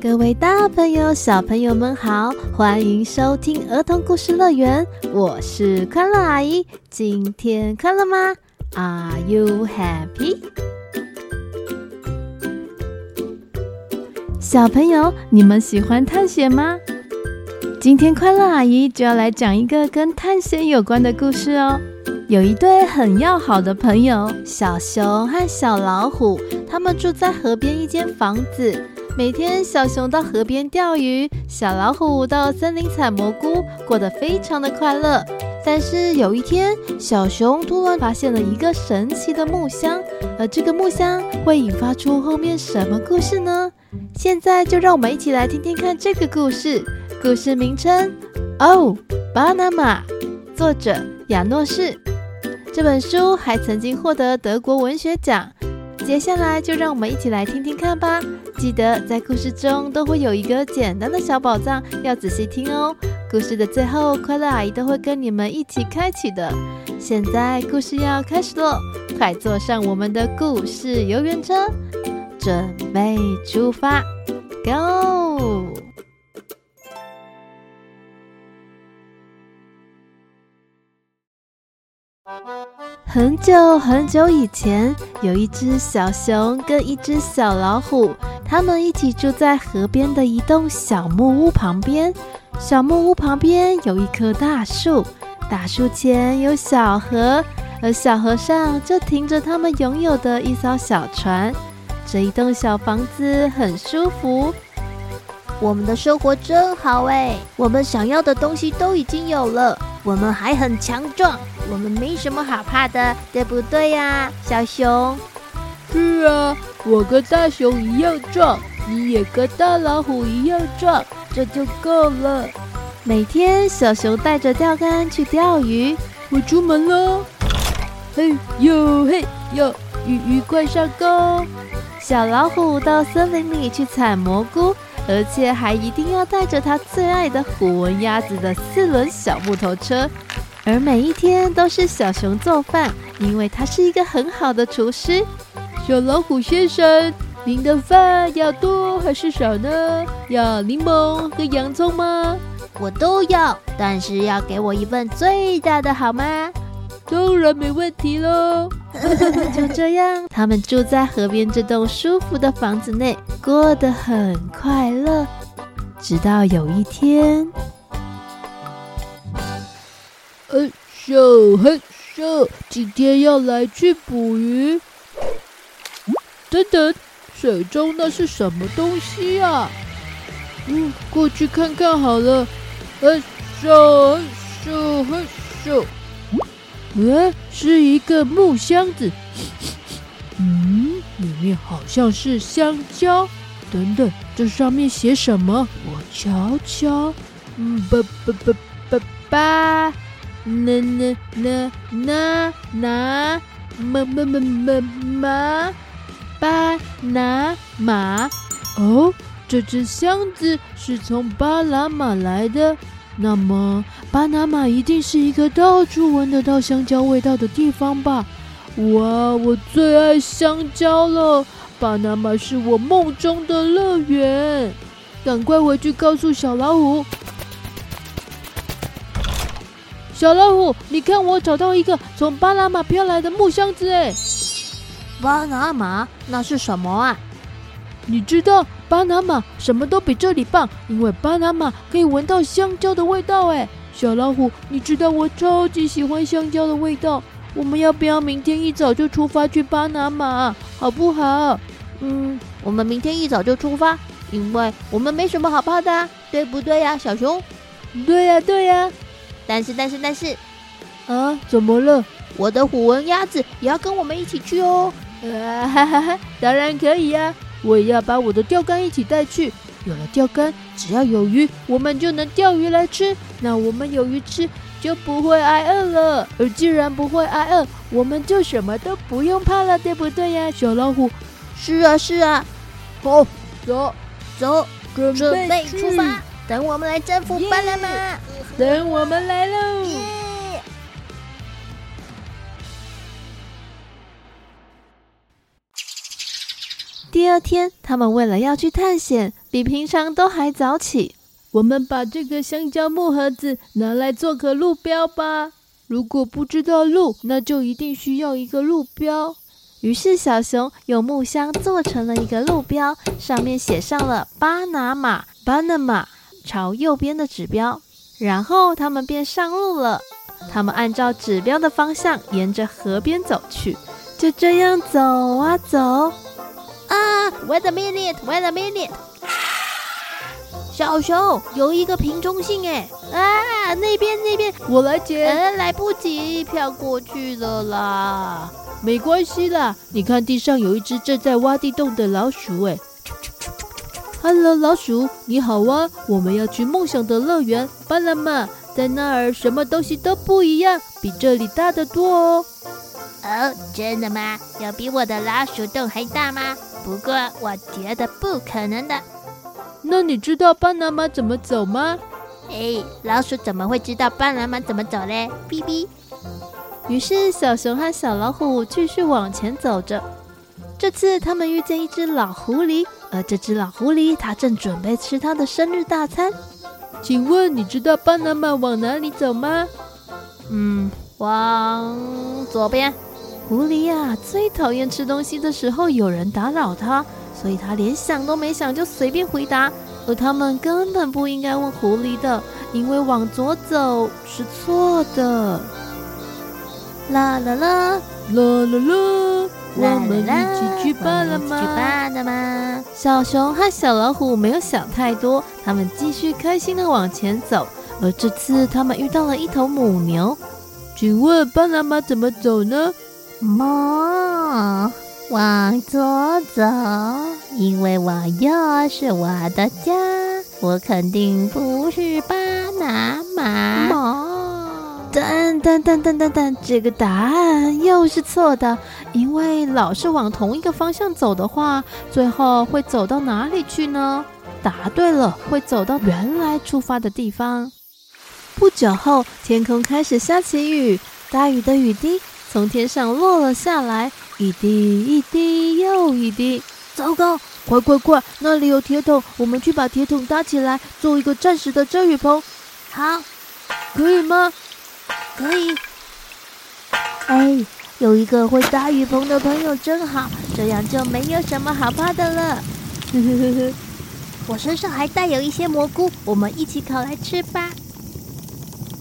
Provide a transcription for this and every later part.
各位大朋友、小朋友们好，欢迎收听儿童故事乐园，我是快乐阿姨。今天快乐吗？Are you happy？小朋友，你们喜欢探险吗？今天快乐阿姨就要来讲一个跟探险有关的故事哦。有一对很要好的朋友，小熊和小老虎，他们住在河边一间房子。每天，小熊到河边钓鱼，小老虎到森林采蘑菇，过得非常的快乐。但是有一天，小熊突然发现了一个神奇的木箱，而这个木箱会引发出后面什么故事呢？现在就让我们一起来听听看这个故事。故事名称：哦，巴拿马，作者亚诺士。这本书还曾经获得德国文学奖。接下来就让我们一起来听听看吧。记得在故事中都会有一个简单的小宝藏，要仔细听哦。故事的最后，快乐阿姨都会跟你们一起开启的。现在故事要开始喽，快坐上我们的故事游园车，准备出发，Go！很久很久以前，有一只小熊跟一只小老虎，他们一起住在河边的一栋小木屋旁边。小木屋旁边有一棵大树，大树前有小河，而小河上就停着他们拥有的一艘小船。这一栋小房子很舒服，我们的生活真好哎！我们想要的东西都已经有了，我们还很强壮。我们没什么好怕的，对不对呀，小熊？是啊，我跟大熊一样壮，你也跟大老虎一样壮，这就够了。每天，小熊带着钓竿去钓鱼。我出门了，嘿呦嘿呦，鱼鱼快上钩。小老虎到森林里去采蘑菇，而且还一定要带着他最爱的虎纹鸭子的四轮小木头车。而每一天都是小熊做饭，因为他是一个很好的厨师。小老虎先生，您的饭要多还是少呢？要柠檬和洋葱吗？我都要，但是要给我一份最大的好吗？当然没问题喽。就这样，他们住在河边这栋舒服的房子内，过得很快乐。直到有一天。很秀很秀，今天要来去捕鱼。等等，水中那是什么东西啊？嗯，过去看看好了。很秀很秀很秀，嗯，是一个木箱子。嗯，里面好像是香蕉。等等，这上面写什么？我瞧瞧。嗯，巴巴巴巴巴。那那那那那么么么么么巴拿马哦，这只箱子是从巴拿马来的。那么巴拿马一定是一个到处闻得到香蕉味道的地方吧？哇，我最爱香蕉了！巴拿马是我梦中的乐园。赶快回去告诉小老虎。小老虎，你看我找到一个从巴拿马飘来的木箱子哎！巴拿马？那是什么啊？你知道巴拿马什么都比这里棒，因为巴拿马可以闻到香蕉的味道哎！小老虎，你知道我超级喜欢香蕉的味道，我们要不要明天一早就出发去巴拿马，好不好？嗯，我们明天一早就出发，因为我们没什么好怕的，对不对呀，小熊？对呀，对呀。但是但是但是，啊，怎么了？我的虎纹鸭子也要跟我们一起去哦！啊哈哈哈，当然可以呀！我也要把我的钓竿一起带去。有了钓竿，只要有鱼，我们就能钓鱼来吃。那我们有鱼吃，就不会挨饿了。而既然不会挨饿，我们就什么都不用怕了，对不对呀，小老虎？是啊，是啊。好，走走，准备出发，等我们来征服巴拿马。等我们来喽第二天，他们为了要去探险，比平常都还早起。我们把这个香蕉木盒子拿来做个路标吧。如果不知道路，那就一定需要一个路标。于是小熊用木箱做成了一个路标，上面写上了巴拿马 （Panama），朝右边的指标。然后他们便上路了。他们按照指标的方向，沿着河边走去。就这样走啊走。啊，Wait a minute，Wait a minute。小熊有一个瓶中信哎，啊，那边那边，我来捡。呃，来不及，飘过去了啦。没关系啦，你看地上有一只正在挖地洞的老鼠哎。Hello，老鼠，你好啊，我们要去梦想的乐园巴拿马，在那儿什么东西都不一样，比这里大得多哦。哦，真的吗？有比我的老鼠洞还大吗？不过我觉得不可能的。那你知道巴拿马怎么走吗？哎，老鼠怎么会知道巴拿马怎么走嘞？哔哔。于是小熊和小老虎继续往前走着。这次他们遇见一只老狐狸，而这只老狐狸它正准备吃它的生日大餐。请问你知道巴拿马往哪里走吗？嗯，往左边。狐狸呀，最讨厌吃东西的时候有人打扰它。所以它连想都没想就随便回答，而他们根本不应该问狐狸的，因为往左走是错的。啦啦啦啦啦啦，我们一起去巴拿马。去巴拿马。小熊和小老虎没有想太多，他们继续开心的往前走。而这次他们遇到了一头母牛，请问巴拿马怎么走呢？妈。往左走，因为往右是我的家，我肯定不是巴拿马。等等等等等等，这个答案又是错的，因为老是往同一个方向走的话，最后会走到哪里去呢？答对了，会走到原来出发的地方。不久后，天空开始下起雨，大雨的雨滴从天上落了下来。一滴一滴又一滴，糟糕！快快快，那里有铁桶，我们去把铁桶搭起来，做一个暂时的遮雨棚。好，可以吗？可以。哎，有一个会搭雨棚的朋友真好，这样就没有什么好怕的了。呵呵呵呵，我身上还带有一些蘑菇，我们一起烤来吃吧。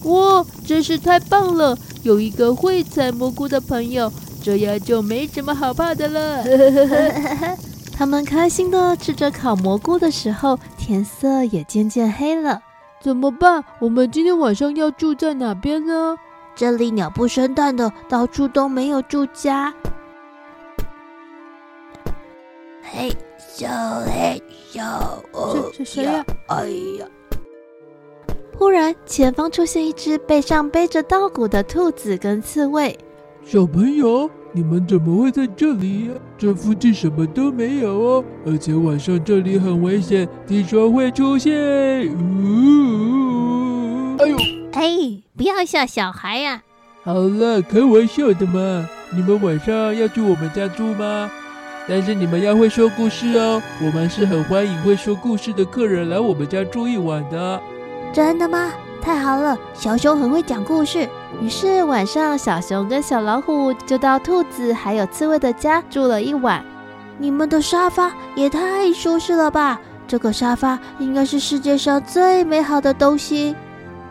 哇，真是太棒了！有一个会采蘑菇的朋友。这样就没什么好怕的了。他们开心的吃着烤蘑菇的时候，天色也渐渐黑了。怎么办？我们今天晚上要住在哪边呢？这里鸟不生蛋的，到处都没有住家。嘿咻嘿咻，哦，是谁呀？哎呀！忽然，前方出现一只背上背着稻谷的兔子跟刺猬。小朋友，你们怎么会在这里呀？这附近什么都没有哦，而且晚上这里很危险，听说会出现。呜！哎呦！哎，不要吓小孩呀！好了，开玩笑的嘛。你们晚上要去我们家住吗？但是你们要会说故事哦，我们是很欢迎会说故事的客人来我们家住一晚的。真的吗？太好了，小熊很会讲故事。于是晚上，小熊跟小老虎就到兔子还有刺猬的家住了一晚。你们的沙发也太舒适了吧！这个沙发应该是世界上最美好的东西。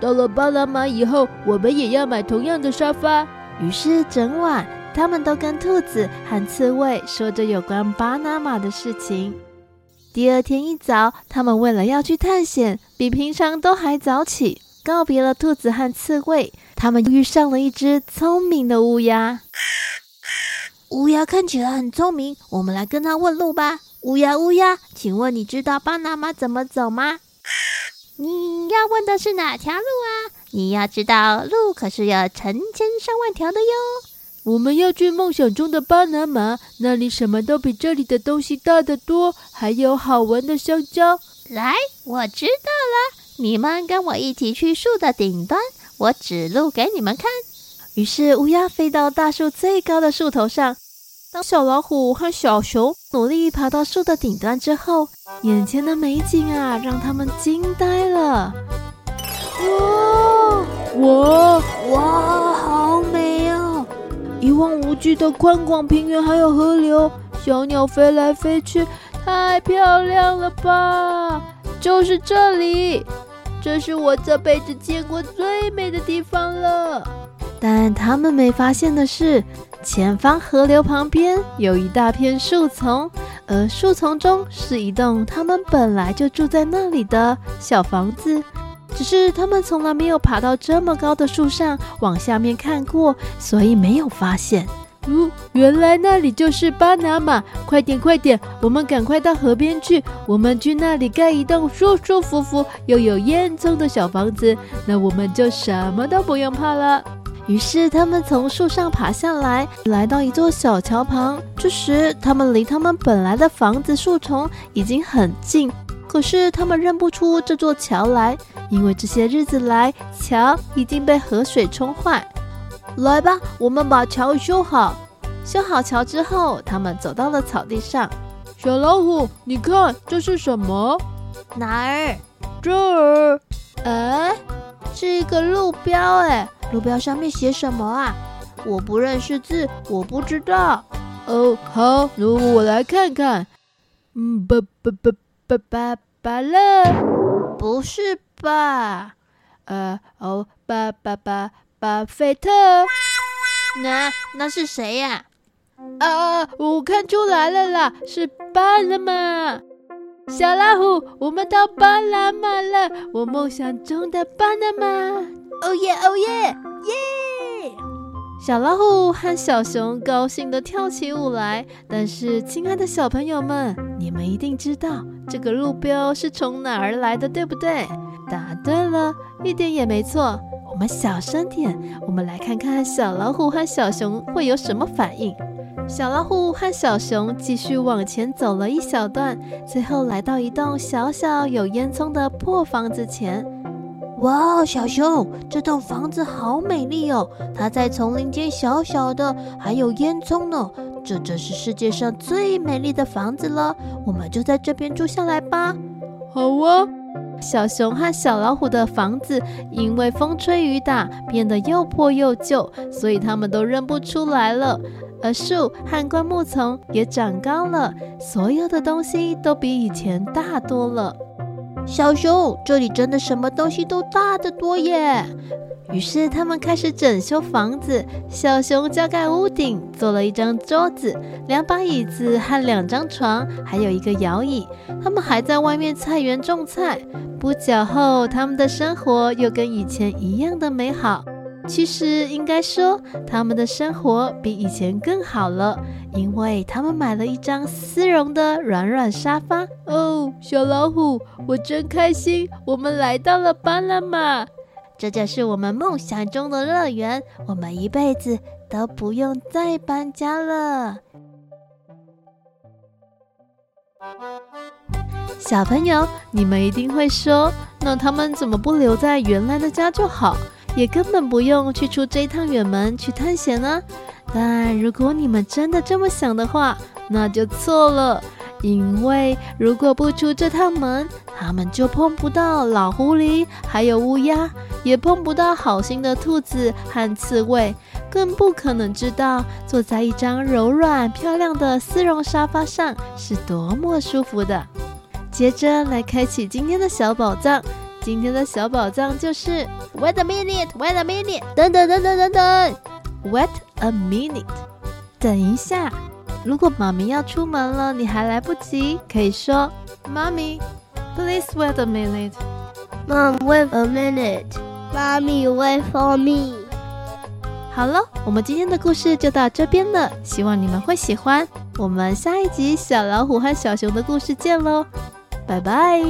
到了巴拿马以后，我们也要买同样的沙发。于是整晚，他们都跟兔子和刺猬说着有关巴拿马的事情。第二天一早，他们为了要去探险，比平常都还早起。告别了兔子和刺猬，他们遇上了一只聪明的乌鸦。乌鸦看起来很聪明，我们来跟他问路吧。乌鸦乌鸦，请问你知道巴拿马怎么走吗？你要问的是哪条路啊？你要知道，路可是有成千上万条的哟。我们要去梦想中的巴拿马，那里什么都比这里的东西大得多，还有好玩的香蕉。来，我知道了。你们跟我一起去树的顶端，我指路给你们看。于是乌鸦飞到大树最高的树头上，当小老虎和小熊努力爬到树的顶端之后，眼前的美景啊，让他们惊呆了。哇哇哇！一望无际的宽广平原，还有河流，小鸟飞来飞去，太漂亮了吧！就是这里，这是我这辈子见过最美的地方了。但他们没发现的是，前方河流旁边有一大片树丛，而树丛中是一栋他们本来就住在那里的小房子。只是他们从来没有爬到这么高的树上往下面看过，所以没有发现。哦，原来那里就是巴拿马！快点，快点，我们赶快到河边去。我们去那里盖一栋舒舒服服又有烟囱的小房子，那我们就什么都不用怕了。于是他们从树上爬下来，来到一座小桥旁。这时，他们离他们本来的房子树丛已经很近，可是他们认不出这座桥来，因为这些日子来，桥已经被河水冲坏。来吧，我们把桥修好。修好桥之后，他们走到了草地上。小老虎，你看这是什么？哪儿？这儿。哎，是一个路标哎。路标上面写什么啊？我不认识字，我不知道。哦，好，那我来看看。嗯，巴巴巴巴巴巴乐，不是吧？呃，哦，巴巴巴巴菲特。那那是谁呀？啊，我看出来了啦，是巴拉马。小老虎，我们到巴拿马了，我梦想中的巴拿马。哦耶哦耶耶！小老虎和小熊高兴地跳起舞来。但是，亲爱的小朋友们，你们一定知道这个路标是从哪儿来的，对不对？答对了，一点也没错。我们小声点，我们来看看小老虎和小熊会有什么反应。小老虎和小熊继续往前走了一小段，最后来到一栋小小有烟囱的破房子前。哇，小熊，这栋房子好美丽哦！它在丛林间小小的，还有烟囱呢。这真是世界上最美丽的房子了，我们就在这边住下来吧。好啊！小熊和小老虎的房子因为风吹雨打，变得又破又旧，所以他们都认不出来了。而树和灌木丛也长高了，所有的东西都比以前大多了。小熊，这里真的什么东西都大得多耶！于是他们开始整修房子。小熊加盖屋顶，做了一张桌子、两把椅子和两张床，还有一个摇椅。他们还在外面菜园种菜。不久后，他们的生活又跟以前一样的美好。其实应该说，他们的生活比以前更好了，因为他们买了一张丝绒的软软沙发。哦，小老虎，我真开心！我们来到了巴拿马，这就是我们梦想中的乐园，我们一辈子都不用再搬家了。小朋友，你们一定会说，那他们怎么不留在原来的家就好？也根本不用去出这趟远门去探险呢。但如果你们真的这么想的话，那就错了。因为如果不出这趟门，他们就碰不到老狐狸，还有乌鸦，也碰不到好心的兔子和刺猬，更不可能知道坐在一张柔软漂亮的丝绒沙发上是多么舒服的。接着来开启今天的小宝藏。今天的小宝藏就是，Wait a minute，Wait a minute，等等等等等等，Wait a minute，等一下。如果妈咪要出门了，你还来不及，可以说，妈咪，Please wait a minute，Mom，wait a minute，Mommy，wait for me。好了，我们今天的故事就到这边了，希望你们会喜欢。我们下一集小老虎和小熊的故事见喽，拜拜。